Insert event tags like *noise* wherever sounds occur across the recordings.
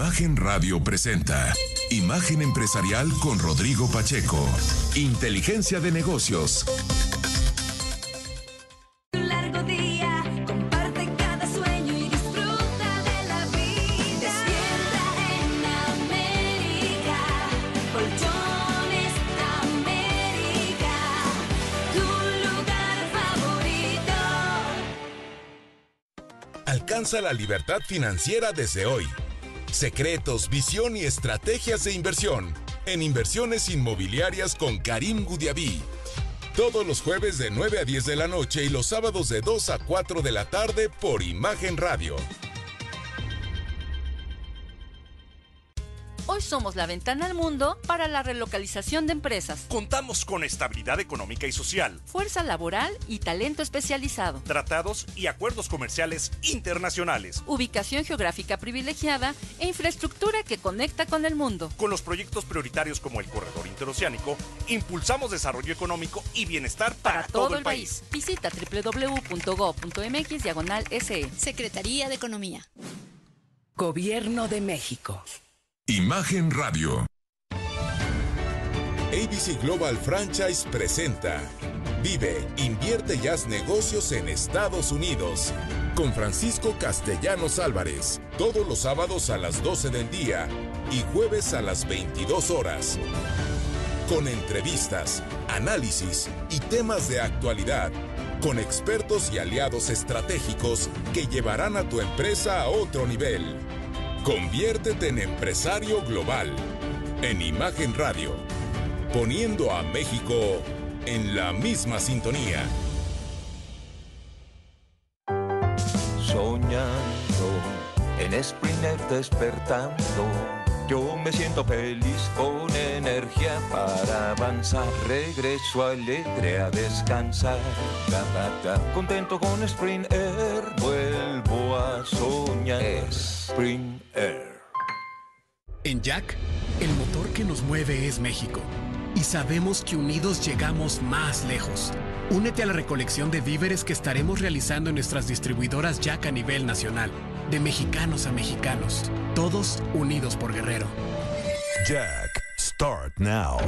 Imagen Radio presenta Imagen Empresarial con Rodrigo Pacheco. Inteligencia de negocios. Un largo día, comparte cada sueño y disfruta de la vida. Despierta en América, Colchones América, tu lugar favorito. Alcanza la libertad financiera desde hoy. Secretos, visión y estrategias de inversión en inversiones inmobiliarias con Karim Gudiaby. Todos los jueves de 9 a 10 de la noche y los sábados de 2 a 4 de la tarde por Imagen Radio. Hoy somos la ventana al mundo para la relocalización de empresas, Contamos con estabilidad económica y social, fuerza laboral y talento especializado, tratados y acuerdos comerciales internacionales. ubicación geográfica privilegiada e infraestructura que conecta con el mundo. Con los proyectos prioritarios como el Corredor Interoceánico, impulsamos desarrollo económico y bienestar para, Para todo el país. Visita www.go.mx diagonal SE. Secretaría de Economía. Gobierno de México. Imagen Radio. ABC Global Franchise presenta Vive, invierte y haz negocios en Estados Unidos. Con Francisco Castellanos Álvarez. Todos los sábados a las 12 del día y jueves a las 22 horas. Con entrevistas, análisis y temas de actualidad. Con expertos y aliados estratégicos que llevarán a tu empresa a otro nivel. Conviértete en empresario global. En Imagen Radio. Poniendo a México en la misma sintonía. Soñando en Sprinter despertando. Yo me siento feliz con energía para avanzar. Regreso alegre a descansar. Contento con Spring Air. Vuelvo a soñar. Spring Air. En Jack, el motor que nos mueve es México. Y sabemos que unidos llegamos más lejos. Únete a la recolección de víveres que estaremos realizando en nuestras distribuidoras Jack a nivel nacional. De mexicanos a mexicanos. Todos unidos por Guerrero. Jack, start now.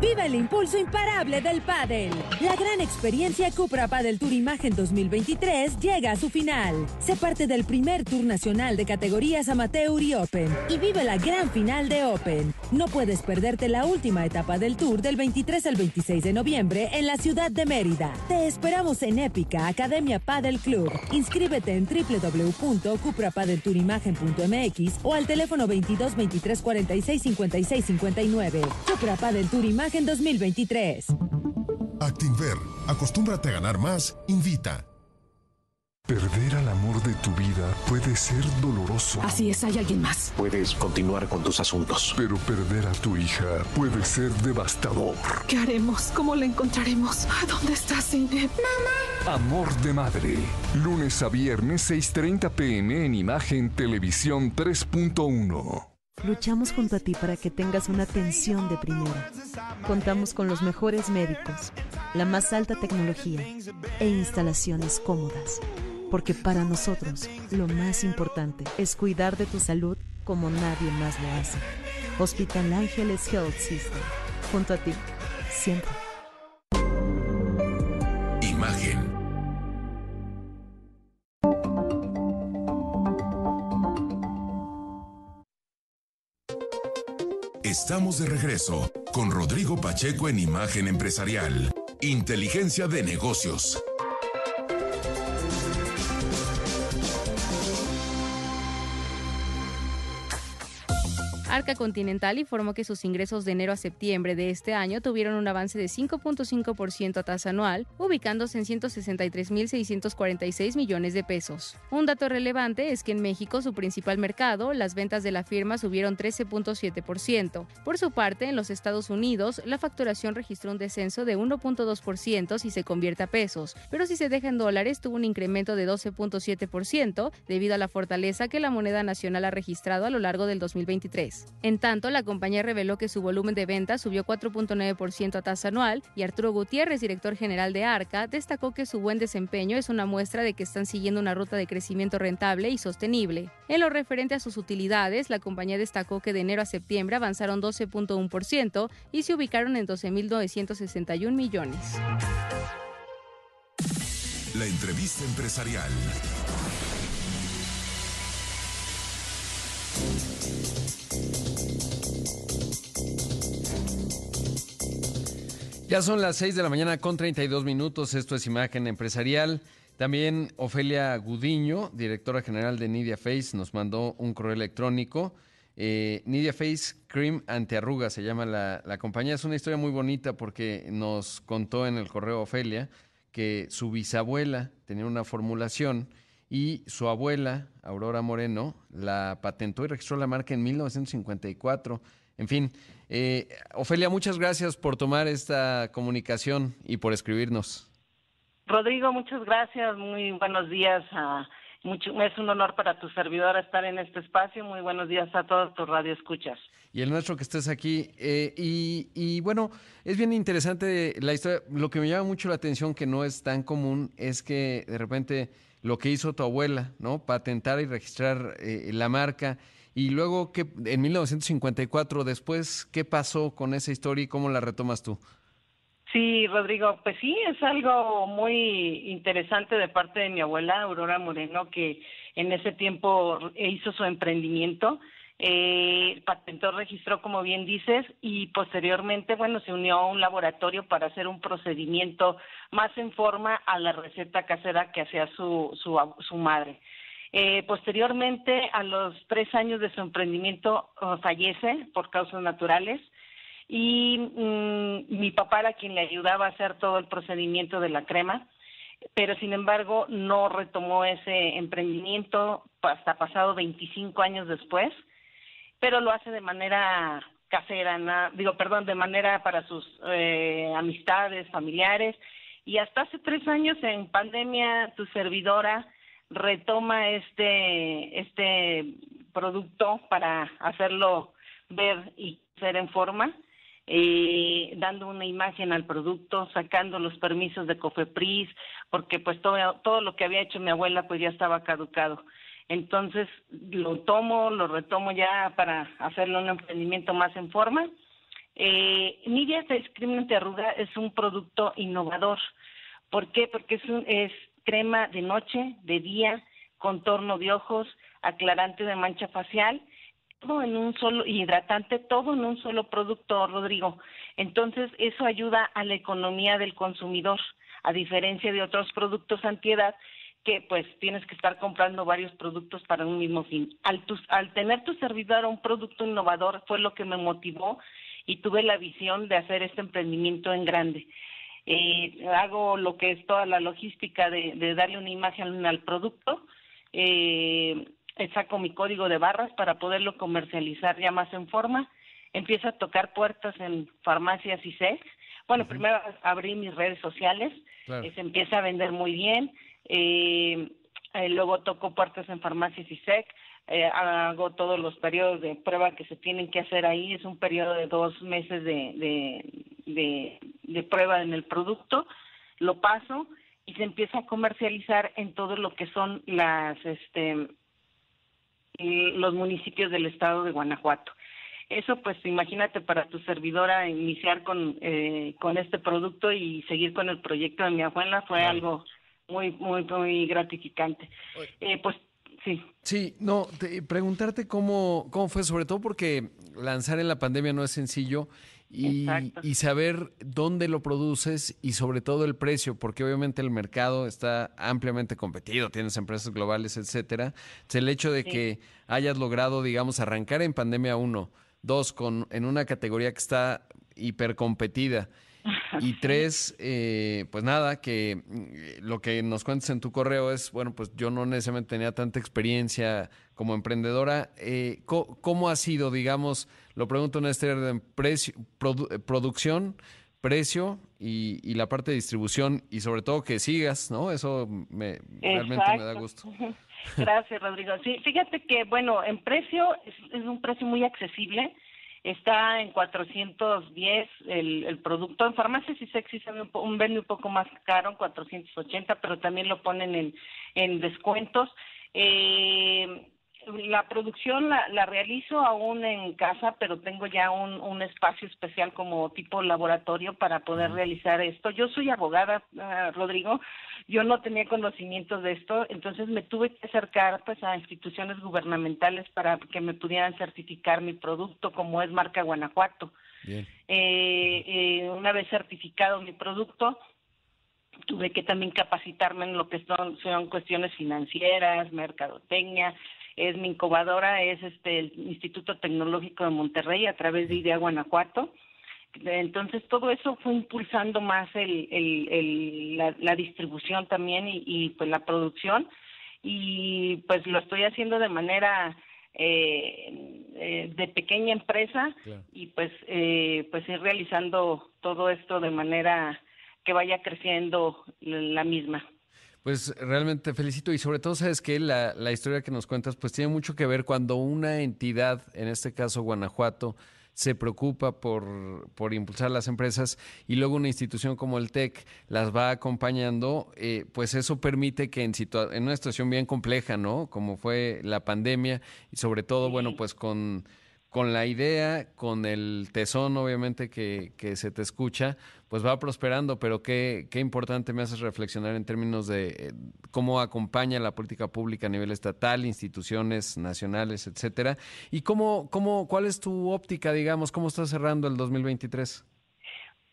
Viva el impulso imparable del pádel. La gran experiencia Cupra Padel Tour Imagen 2023 llega a su final. Sé parte del primer Tour nacional de categorías Amateur y Open y vive la gran final de Open. No puedes perderte la última etapa del Tour del 23 al 26 de noviembre en la ciudad de Mérida. Te esperamos en Épica Academia Padel Club. Inscríbete en www.cuprapadeltourimagen.mx o al teléfono 22 23 46 56 59. Cupra Padel Tour Imagen 2023. Actinver, acostúmbrate a ganar más, invita. Perder al amor de tu vida puede ser doloroso. Así es, hay alguien más. Puedes continuar con tus asuntos. Pero perder a tu hija puede ser devastador. ¿Qué haremos? ¿Cómo la encontraremos? ¿A ¿Dónde está Cine? Amor de madre. Lunes a viernes 6.30 pm en Imagen Televisión 3.1. Luchamos junto a ti para que tengas una atención de primera. Contamos con los mejores médicos, la más alta tecnología e instalaciones cómodas. Porque para nosotros lo más importante es cuidar de tu salud como nadie más lo hace. Hospital Ángeles Health System. Junto a ti, siempre. Imagen. Estamos de regreso con Rodrigo Pacheco en Imagen Empresarial. Inteligencia de negocios. Arca Continental informó que sus ingresos de enero a septiembre de este año tuvieron un avance de 5.5% a tasa anual, ubicándose en 163.646 millones de pesos. Un dato relevante es que en México, su principal mercado, las ventas de la firma subieron 13.7%. Por su parte, en los Estados Unidos, la facturación registró un descenso de 1.2% si se convierte a pesos, pero si se deja en dólares tuvo un incremento de 12.7% debido a la fortaleza que la moneda nacional ha registrado a lo largo del 2023. En tanto, la compañía reveló que su volumen de ventas subió 4.9% a tasa anual y Arturo Gutiérrez, director general de Arca, destacó que su buen desempeño es una muestra de que están siguiendo una ruta de crecimiento rentable y sostenible. En lo referente a sus utilidades, la compañía destacó que de enero a septiembre avanzaron 12.1% y se ubicaron en 12.961 millones. La entrevista empresarial. Ya son las 6 de la mañana con 32 minutos. Esto es Imagen Empresarial. También Ofelia Gudiño, directora general de Nidia Face, nos mandó un correo electrónico. Eh, Nidia Face Cream Antiarruga se llama la, la compañía. Es una historia muy bonita porque nos contó en el correo Ofelia que su bisabuela tenía una formulación y su abuela, Aurora Moreno, la patentó y registró la marca en 1954. En fin, eh, Ofelia, muchas gracias por tomar esta comunicación y por escribirnos. Rodrigo, muchas gracias. Muy buenos días. a mucho, es un honor para tu servidora estar en este espacio. Muy buenos días a todos tus radioescuchas. Y el nuestro que estés aquí. Eh, y, y bueno, es bien interesante la historia. Lo que me llama mucho la atención, que no es tan común, es que de repente lo que hizo tu abuela, ¿no? Patentar y registrar eh, la marca. Y luego, que en 1954, después, ¿qué pasó con esa historia y cómo la retomas tú? Sí, Rodrigo, pues sí, es algo muy interesante de parte de mi abuela, Aurora Moreno, que en ese tiempo hizo su emprendimiento, eh, patentó, registró, como bien dices, y posteriormente, bueno, se unió a un laboratorio para hacer un procedimiento más en forma a la receta casera que hacía su, su, su madre. Eh, posteriormente, a los tres años de su emprendimiento, uh, fallece por causas naturales y mm, mi papá era quien le ayudaba a hacer todo el procedimiento de la crema, pero sin embargo no retomó ese emprendimiento hasta pasado 25 años después, pero lo hace de manera casera, digo, perdón, de manera para sus eh, amistades, familiares, y hasta hace tres años en pandemia tu servidora retoma este este producto para hacerlo ver y ser en forma dando una imagen al producto, sacando los permisos de Cofepris, porque pues todo, todo lo que había hecho mi abuela pues ya estaba caducado. Entonces lo tomo, lo retomo ya para hacerle un emprendimiento más en forma. Eh, Nivea Face Cream Antiarruga es un producto innovador. ¿Por qué? Porque es, un- es crema de noche, de día, contorno de ojos, aclarante de mancha facial todo en un solo hidratante, todo en un solo producto, Rodrigo. Entonces, eso ayuda a la economía del consumidor, a diferencia de otros productos antiedad que pues tienes que estar comprando varios productos para un mismo fin. Al, al tener tu servidor un producto innovador fue lo que me motivó y tuve la visión de hacer este emprendimiento en grande. Eh, hago lo que es toda la logística de, de darle una imagen al producto. Eh, eh, saco mi código de barras para poderlo comercializar ya más en forma. Empiezo a tocar puertas en farmacias y sex. Bueno, primero abrí mis redes sociales, Claro. eh, se empieza a vender muy bien. Eh, luego toco puertas en farmacias y sec. eh, hago todos los periodos de prueba que se tienen que hacer ahí. Es un periodo de dos meses de, de, de, de prueba en el producto. Lo paso y se empieza a comercializar en todo lo que son las este los municipios del estado de Guanajuato. Eso, pues, imagínate para tu servidora iniciar con, eh, con este producto y seguir con el proyecto de mi abuela fue algo muy, muy, muy gratificante. Eh, pues, sí. Sí, no, te- preguntarte cómo, cómo fue, sobre todo porque lanzar en la pandemia no es sencillo y, y saber dónde lo produces y sobre todo el precio, porque obviamente el mercado está ampliamente competido, tienes empresas globales, etcétera. Entonces, el hecho de Sí. que hayas logrado, digamos, arrancar en pandemia uno, dos, con, en una categoría que está hipercompetida *laughs* y tres, eh, pues nada, que mm, lo que nos cuentas en tu correo es, bueno, pues yo no necesariamente tenía tanta experiencia como emprendedora. Eh, ¿Cómo ha sido, digamos, lo pregunto en este orden, precio, produ- eh, producción, precio y, y la parte de distribución y sobre todo que sigas, ¿no? Eso me, realmente me da gusto. *laughs* Gracias, Rodrigo. Sí, fíjate que, bueno, en precio es, es un precio muy accesible. Está en 410 el, el producto. En farmacias y sexy se ve un, un vende un poco más caro, en 480, pero también lo ponen en, en descuentos. Eh, la producción la, la realizo aún en casa, pero tengo ya un, un espacio especial como tipo laboratorio para poder realizar esto. Yo soy abogada, ah, Rodrigo, yo no tenía conocimientos de esto, entonces me tuve que acercar pues a instituciones gubernamentales para que me pudieran certificar mi producto como es marca Guanajuato. Bien. Eh, eh, una vez certificado mi producto, tuve que también capacitarme en lo que son, son cuestiones financieras, mercadotecnia. Es mi incubadora, es este el Instituto Tecnológico de Monterrey a través de IDEA Guanajuato. Entonces todo eso fue impulsando más el, el, el- la, la distribución también y, y pues la producción y pues lo estoy haciendo de manera eh, eh, de pequeña empresa y pues eh, pues ir realizando todo esto de manera que vaya creciendo la misma. Pues realmente te felicito. Y sobre todo sabes que la, la historia que nos cuentas pues tiene mucho que ver cuando una entidad, en este caso Guanajuato, se preocupa por, por impulsar las empresas y luego una institución como el TEC las va acompañando, eh, pues eso permite que en, situa- en una situación bien compleja, ¿no? Como fue la pandemia y sobre todo, bueno, pues con, con la idea, con el tesón obviamente que, que se te escucha, pues va prosperando, pero qué, qué importante me haces reflexionar en términos de eh, cómo acompaña la política pública a nivel estatal, instituciones nacionales, etcétera. Y cómo, cómo, cuál es tu óptica, digamos, cómo estás cerrando el 2023.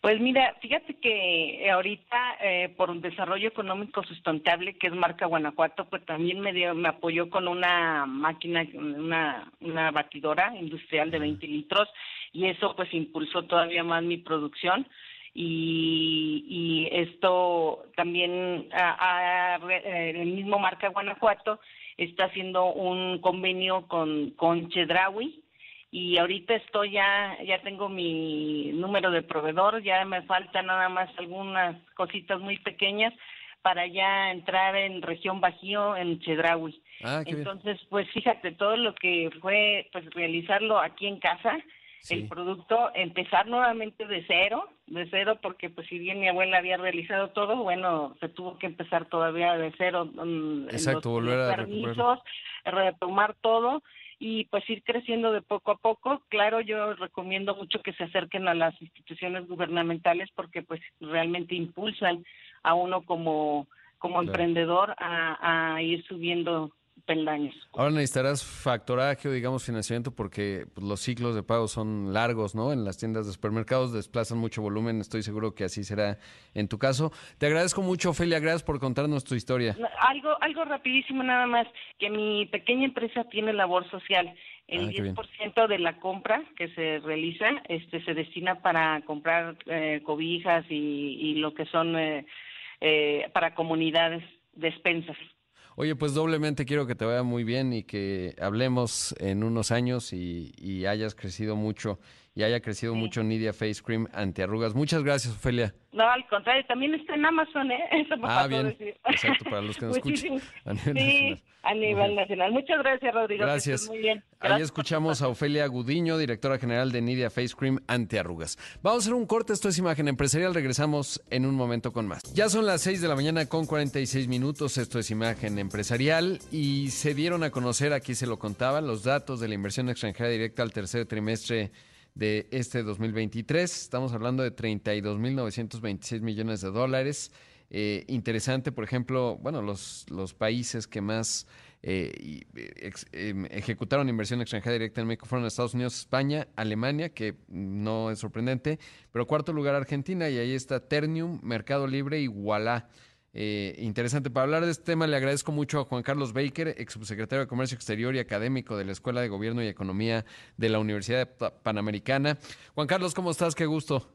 Pues mira, fíjate que ahorita eh, por un desarrollo económico sustentable, que es marca Guanajuato, pues también me dio, me apoyó con una máquina, una, una batidora industrial de 20 litros y eso pues impulsó todavía más mi producción. Y, y esto también a- a- eh, el mismo marca Guanajuato está haciendo un convenio con, con Chedraui y ahorita estoy ya, ya tengo mi número de proveedor, ya me faltan nada más algunas cositas muy pequeñas para ya entrar en región Bajío, en Chedraui. Ah, qué bien. Entonces, pues fíjate, todo lo que fue pues realizarlo aquí en casa, el producto, empezar nuevamente de cero, de cero, porque pues si bien mi abuela había realizado todo, bueno, se tuvo que empezar todavía de cero. mm, Exacto, volver a permisos, retomar todo y pues ir creciendo de poco a poco. Claro, yo recomiendo mucho que se acerquen a las instituciones gubernamentales porque pues realmente impulsan a uno como, como Claro. emprendedor a, a ir subiendo peldaños. Ahora necesitarás factoraje o digamos financiamiento porque pues, los ciclos de pago son largos, ¿no? En las tiendas de supermercados desplazan mucho volumen, estoy seguro que así será en tu caso. Te agradezco mucho, Ofelia, gracias por contarnos tu historia. Algo, algo rapidísimo nada más, que mi pequeña empresa tiene labor social. El Ah, qué bien. 10% de la compra que se realiza este, se destina para comprar eh, cobijas y, y lo que son eh, eh, para comunidades, despensas. Oye, pues doblemente quiero que te vaya muy bien y que hablemos en unos años y, y hayas crecido mucho y haya crecido mucho Nidia Face Cream antiarrugas. Muchas gracias, Ofelia. No, al contrario, también está en Amazon, ¿eh? *laughs* Eso me Ah, bien. decir. Exacto, para los que nos escuchan Muchísimas- a nivel sí, nacional. a nivel nacional. Muchas gracias, Rodrigo. Gracias. Muy bien. Ahí escuchamos a Ofelia Gudiño, directora general de Nidia Face Cream Antiarrugas. Vamos a hacer un corte, esto es Imagen Empresarial, regresamos en un momento con más. Ya son las 6 de la mañana con 46 minutos, esto es Imagen Empresarial y se dieron a conocer, aquí se lo contaba, los datos de la inversión extranjera directa al tercer trimestre de este 2023. Estamos hablando de 32.926 millones de dólares. Eh, interesante, por ejemplo, bueno, los, los países que más eh, eh, em, ejecutaron inversión extranjera directa en México fueron Estados Unidos, España, Alemania, que no es sorprendente, pero cuarto lugar Argentina y ahí está Ternium, Mercado Libre y Wallah. Eh, interesante. Para hablar de este tema le agradezco mucho a Juan Carlos Baker, ex subsecretario de Comercio Exterior y académico de la Escuela de Gobierno y Economía de la Universidad Pa- Panamericana. Juan Carlos, ¿cómo estás? Qué gusto.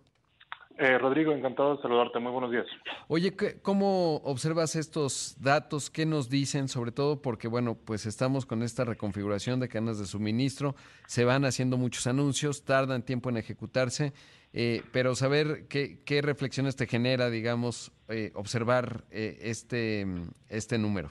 Eh, Rodrigo, encantado de saludarte. Muy buenos días. Oye, ¿qué- ¿cómo observas estos datos? ¿Qué nos dicen? Sobre todo porque, bueno, pues estamos con esta reconfiguración de cadenas de suministro, se van haciendo muchos anuncios, tardan tiempo en ejecutarse, eh, pero saber qué, qué reflexiones te genera, digamos, eh, observar eh, este, este número.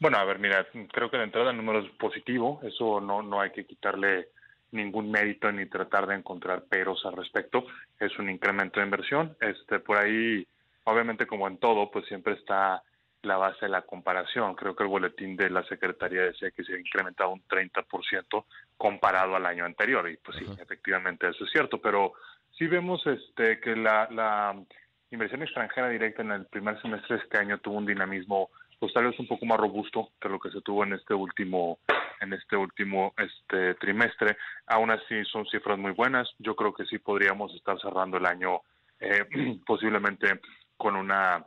Bueno, a ver, mira, creo que de entrada el número es positivo, eso no, no hay que quitarle ningún mérito ni tratar de encontrar peros al respecto, es un incremento de inversión, este por ahí obviamente como en todo, pues siempre está la base de la comparación. Creo que el boletín de la Secretaría decía que se ha incrementado un 30% comparado al año anterior. Y pues sí, efectivamente eso es cierto, pero sí vemos este que la, la inversión extranjera directa en el primer semestre de este año tuvo un dinamismo pues tal vez un poco más robusto que lo que se tuvo en este último en este último este trimestre. Aún así son cifras muy buenas. Yo creo que sí podríamos estar cerrando el año eh, *clears throat* posiblemente con una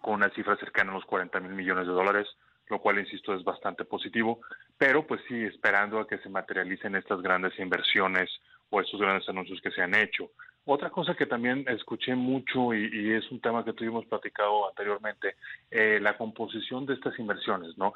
con una cifra cercana a los 40 mil millones de dólares lo cual insisto es bastante positivo. Pero pues sí esperando a que se materialicen estas grandes inversiones o estos grandes anuncios que se han hecho. Otra cosa que también escuché mucho y, es un tema que tuvimos platicado anteriormente, eh, la composición de estas inversiones, ¿no?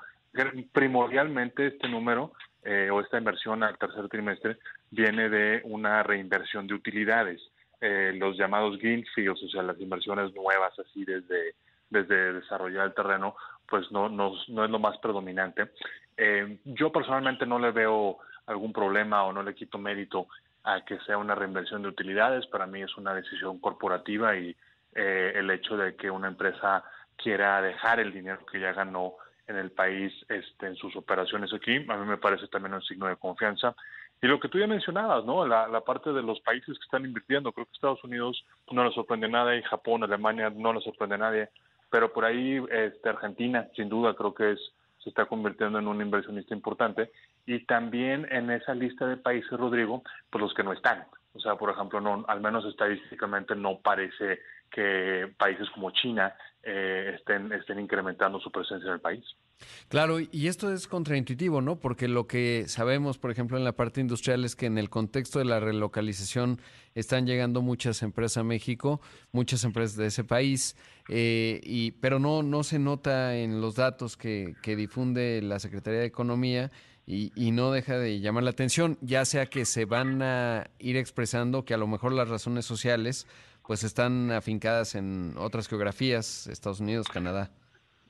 Primordialmente este número eh, o esta inversión al tercer trimestre viene de una reinversión de utilidades, eh, los llamados greenfields, o sea, las inversiones nuevas así desde, desde desarrollar el terreno, pues no, no, no es lo más predominante. Eh, yo personalmente no le veo algún problema o no le quito mérito a que sea una reinversión de utilidades. Para mí es una decisión corporativa y el hecho de que una empresa quiera dejar el dinero que ya ganó en el país este, en sus operaciones aquí, a mí me parece también un signo de confianza. Y lo que tú ya mencionabas, ¿no? La, la parte de los países que están invirtiendo, creo que Estados Unidos no le sorprende nada y Japón, Alemania no le sorprende a nadie, pero por ahí este, Argentina, sin duda, creo que es se está convirtiendo en un inversionista importante y también en esa lista de países, Rodrigo, pues los que no están. O sea, por ejemplo, no, al menos estadísticamente no parece que países como China eh, estén, estén incrementando su presencia en el país. Claro, y esto es contraintuitivo, ¿no? Porque lo que sabemos, por ejemplo, en la parte industrial es que en el contexto de la relocalización están llegando muchas empresas a México, muchas empresas de ese país, eh, y, pero no, no se nota en los datos que, que difunde la Secretaría de Economía y, y, no deja de llamar la atención, ya sea que se van a ir expresando que a lo mejor las razones sociales pues están afincadas en otras geografías, Estados Unidos, Canadá.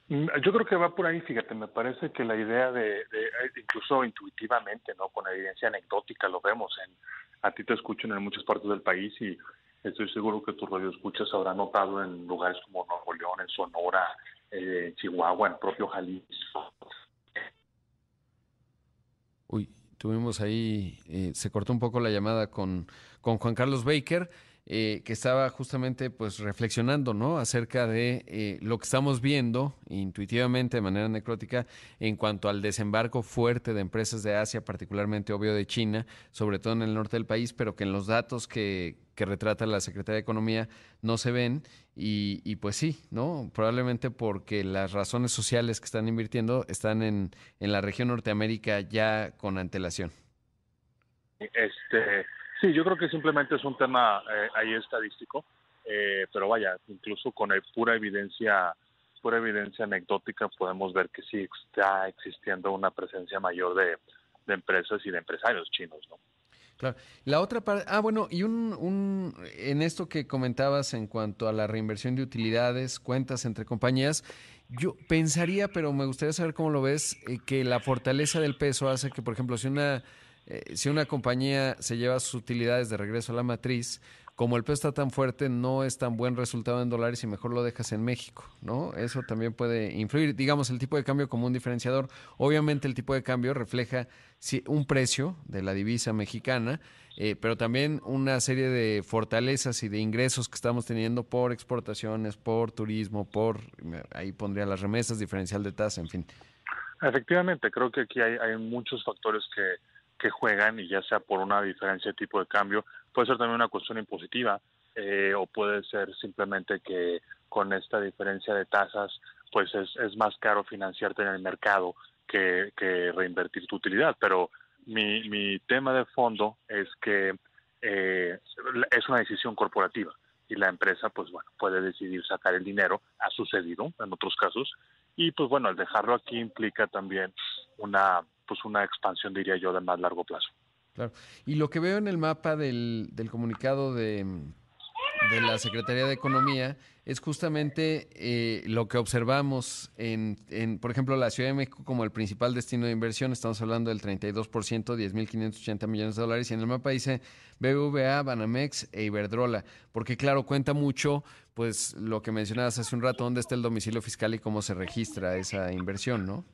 Mm, yo creo que va por ahí, fíjate, me parece que la idea de, de, incluso intuitivamente, ¿no? Con evidencia anecdótica lo vemos, en, a ti te escuchan en muchas partes del país y estoy seguro que tu radio escuchas habrá notado en lugares como Nuevo León, en Sonora, eh, Chihuahua, en propio Jalisco. Uy, tuvimos ahí, eh, se cortó un poco la llamada con, con Juan Carlos Baker eh, que estaba justamente pues reflexionando ¿no? acerca de eh, lo que estamos viendo intuitivamente de manera necrótica en cuanto al desembarco fuerte de empresas de Asia, particularmente obvio de China, sobre todo en el norte del país, pero que en los datos que, que retrata la Secretaría de Economía no se ven y, y, pues sí, ¿no? Probablemente porque las razones sociales que están invirtiendo están en, en la región Norteamérica ya con antelación. Este, Sí, yo creo que simplemente es un tema eh, ahí estadístico, eh, pero vaya, incluso con pura evidencia, pura evidencia anecdótica podemos ver que sí está existiendo una presencia mayor de, de empresas y de empresarios chinos, ¿no? Claro. La otra parte, ah, bueno, y un, un, en esto que comentabas en cuanto a la reinversión de utilidades, cuentas entre compañías, yo pensaría, pero me gustaría saber cómo lo ves, eh, que la fortaleza del peso hace que, por ejemplo, si una eh, si una compañía se lleva sus utilidades de regreso a la matriz, como el peso está tan fuerte, no es tan buen resultado en dólares y mejor lo dejas en México, ¿no? Eso también puede influir. Digamos, el tipo de cambio como un diferenciador. Obviamente el tipo de cambio refleja un precio de la divisa mexicana, eh, pero también una serie de fortalezas y de ingresos que estamos teniendo por exportaciones, por turismo, por, ahí pondría las remesas, diferencial de tasa, en fin. Efectivamente, creo que aquí hay, hay muchos factores que que juegan y ya sea por una diferencia de tipo de cambio, puede ser también una cuestión impositiva eh, o puede ser simplemente que con esta diferencia de tasas pues es, más caro financiarte en el mercado que, que reinvertir tu utilidad. Pero mi, mi tema de fondo es que eh, es una decisión corporativa y la empresa pues bueno puede decidir sacar el dinero, ha sucedido en otros casos y pues bueno, al dejarlo aquí implica también una pues una expansión, diría yo, de más largo plazo. Claro. Y lo que veo en el mapa del, del comunicado de, de la Secretaría de Economía es justamente eh, lo que observamos en, en, por ejemplo, la Ciudad de México como el principal destino de inversión. Estamos hablando del 32%, 10.580 millones de dólares. Y en el mapa dice BBVA, Banamex e Iberdrola. Porque, claro, cuenta mucho, pues, lo que mencionabas hace un rato, dónde está el domicilio fiscal y cómo se registra esa inversión, ¿no?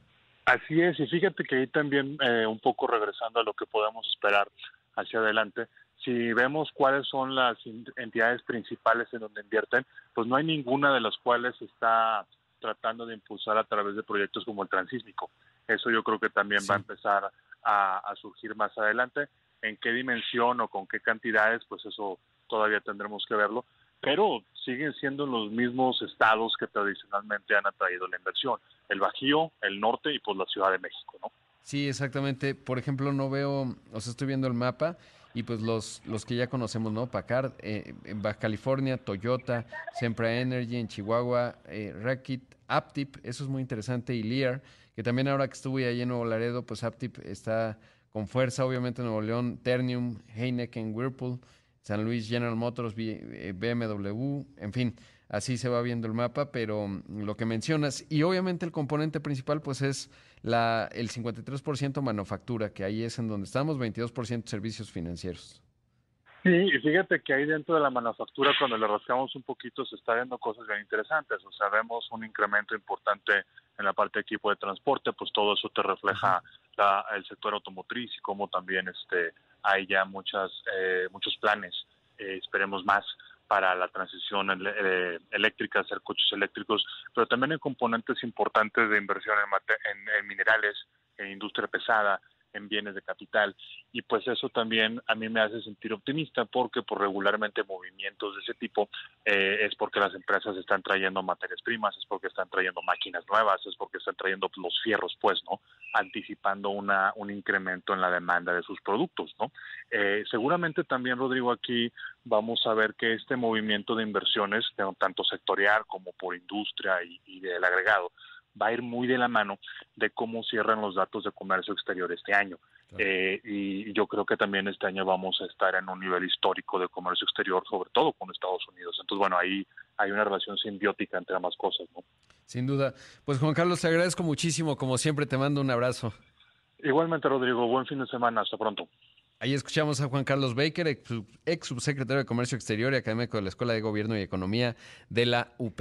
Así es, y fíjate que ahí también, eh, un poco regresando a lo que podemos esperar hacia adelante, si vemos cuáles son las entidades principales en donde invierten, pues no hay ninguna de las cuales está tratando de impulsar a través de proyectos como el transísmico. Eso yo creo que también va a empezar a, a, surgir más adelante. En qué dimensión o con qué cantidades, pues eso todavía tendremos que verlo. Pero siguen siendo los mismos estados que tradicionalmente han atraído la inversión. El Bajío, el norte y pues la Ciudad de México, ¿no? Sí, exactamente. Por ejemplo, no veo, o sea, estoy viendo el mapa y pues los, los que ya conocemos, ¿no? Packard, eh, en Baja California, Toyota, Sempra Energy, en Chihuahua, eh, Rakit, Aptip, eso es muy interesante, y Lear, que también ahora que estuve ahí en Nuevo Laredo, pues Aptip está con fuerza, obviamente en Nuevo León, Ternium, Heineken, Whirlpool, San Luis General Motors, BMW, en fin, así se va viendo el mapa, pero mm, lo que mencionas, y obviamente el componente principal pues es la, el 53% manufactura, que ahí es en donde estamos, 22% servicios financieros. Sí, y fíjate que ahí dentro de la manufactura, cuando le rascamos un poquito, se está viendo cosas bien interesantes. O sea, vemos un incremento importante en la parte de equipo de transporte, pues todo eso te refleja la, el sector automotriz y cómo también este, hay ya muchas, eh, muchos planes, eh, esperemos más, para la transición eh, eléctrica, hacer coches eléctricos, pero también hay componentes importantes de inversión en, en, minerales, en industria pesada, en bienes de capital y pues eso también a mí me hace sentir optimista porque por regularmente movimientos de ese tipo eh, es porque las empresas están trayendo materias primas, es porque están trayendo máquinas nuevas, es porque están trayendo los fierros pues, ¿no? Anticipando una, un incremento en la demanda de sus productos, ¿no? Eh, seguramente también, Rodrigo, aquí vamos a ver que este movimiento de inversiones, tanto sectorial como por industria y, y del agregado, va a ir muy de la mano de cómo cierran los datos de comercio exterior este año. Eh, y yo creo que también este año vamos a estar en un nivel histórico de comercio exterior, sobre todo con Estados Unidos. Entonces, bueno, ahí hay una relación simbiótica entre ambas cosas, ¿no? Sin duda. Pues Juan Carlos, te agradezco muchísimo. Como siempre, te mando un abrazo. Igualmente, Rodrigo. Buen fin de semana. Hasta pronto. Ahí escuchamos a Juan Carlos Baker, ex subsecretario de Comercio Exterior y académico de la Escuela de Gobierno y Economía de la UP.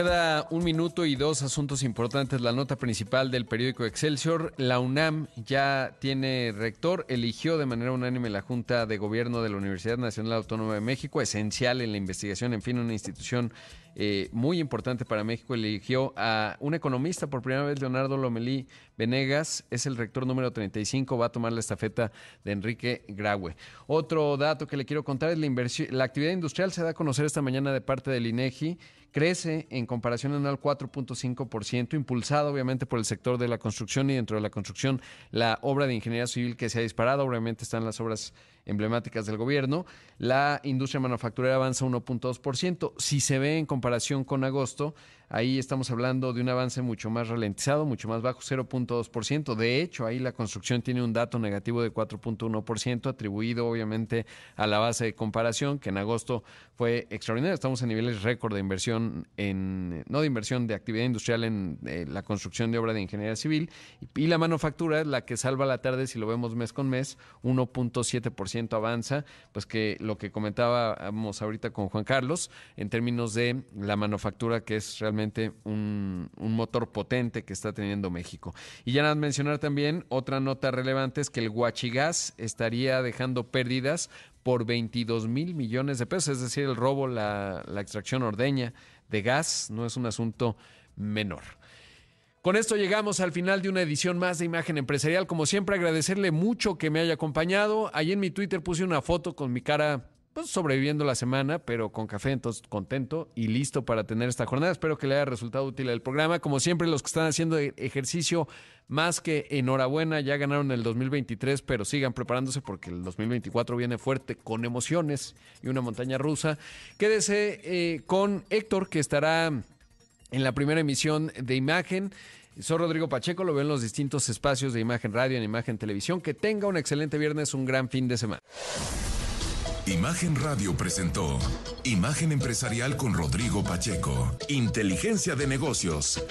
Queda un minuto y dos asuntos importantes. La nota principal del periódico Excelsior. La UNAM ya tiene rector. Eligió de manera unánime la Junta de Gobierno de la Universidad Nacional Autónoma de México, esencial en la investigación, en fin, una institución eh, muy importante para México. Eligió a un economista por primera vez, Leonardo Lomelí Venegas. Es el rector número 35. Va a tomar la estafeta de Enrique Graue. Otro dato que le quiero contar es la. La actividad industrial se da a conocer esta mañana de parte del INEGI crece en comparación anual 4.5%, impulsado obviamente por el sector de la construcción y dentro de la construcción la obra de ingeniería civil que se ha disparado, obviamente están las obras emblemáticas del gobierno. La industria manufacturera avanza 1.2%. Si se ve en comparación con agosto, ahí estamos hablando de un avance mucho más ralentizado, mucho más bajo, 0.2%. De hecho, ahí la construcción tiene un dato negativo de 4.1%, atribuido obviamente a la base de comparación, que en agosto fue extraordinaria. Estamos en niveles récord de inversión en, no de inversión, de actividad industrial en eh, la construcción de obra de ingeniería civil. Y, y la manufactura es la que salva la tarde, si lo vemos mes con mes, 1.7% avanza, pues que lo que comentábamos ahorita con Juan Carlos, en términos de la manufactura, que es realmente un, motor potente que está teniendo México. Y ya mencionar también, otra nota relevante es que el Huachigás estaría dejando pérdidas por 22 mil millones de pesos, es decir, el robo, la extracción ordeña de gas no es un asunto menor. Con esto llegamos al final de una edición más de Imagen Empresarial. Como siempre, agradecerle mucho que me haya acompañado. Ahí en mi Twitter puse una foto con mi cara pues, sobreviviendo la semana, pero con café, entonces contento y listo para tener esta jornada. Espero que le haya resultado útil el programa. Como siempre, los que están haciendo e-, ejercicio, más que enhorabuena, ya ganaron el 2023, pero sigan preparándose porque el 2024 viene fuerte con emociones y una montaña rusa. Quédese eh, con Héctor, que estará en la primera emisión de Imagen. Soy Rodrigo Pacheco, lo veo en los distintos espacios de Imagen Radio, en Imagen Televisión. Que tenga un excelente viernes, un gran fin de semana. Imagen Radio presentó Imagen Empresarial con Rodrigo Pacheco. Inteligencia de negocios.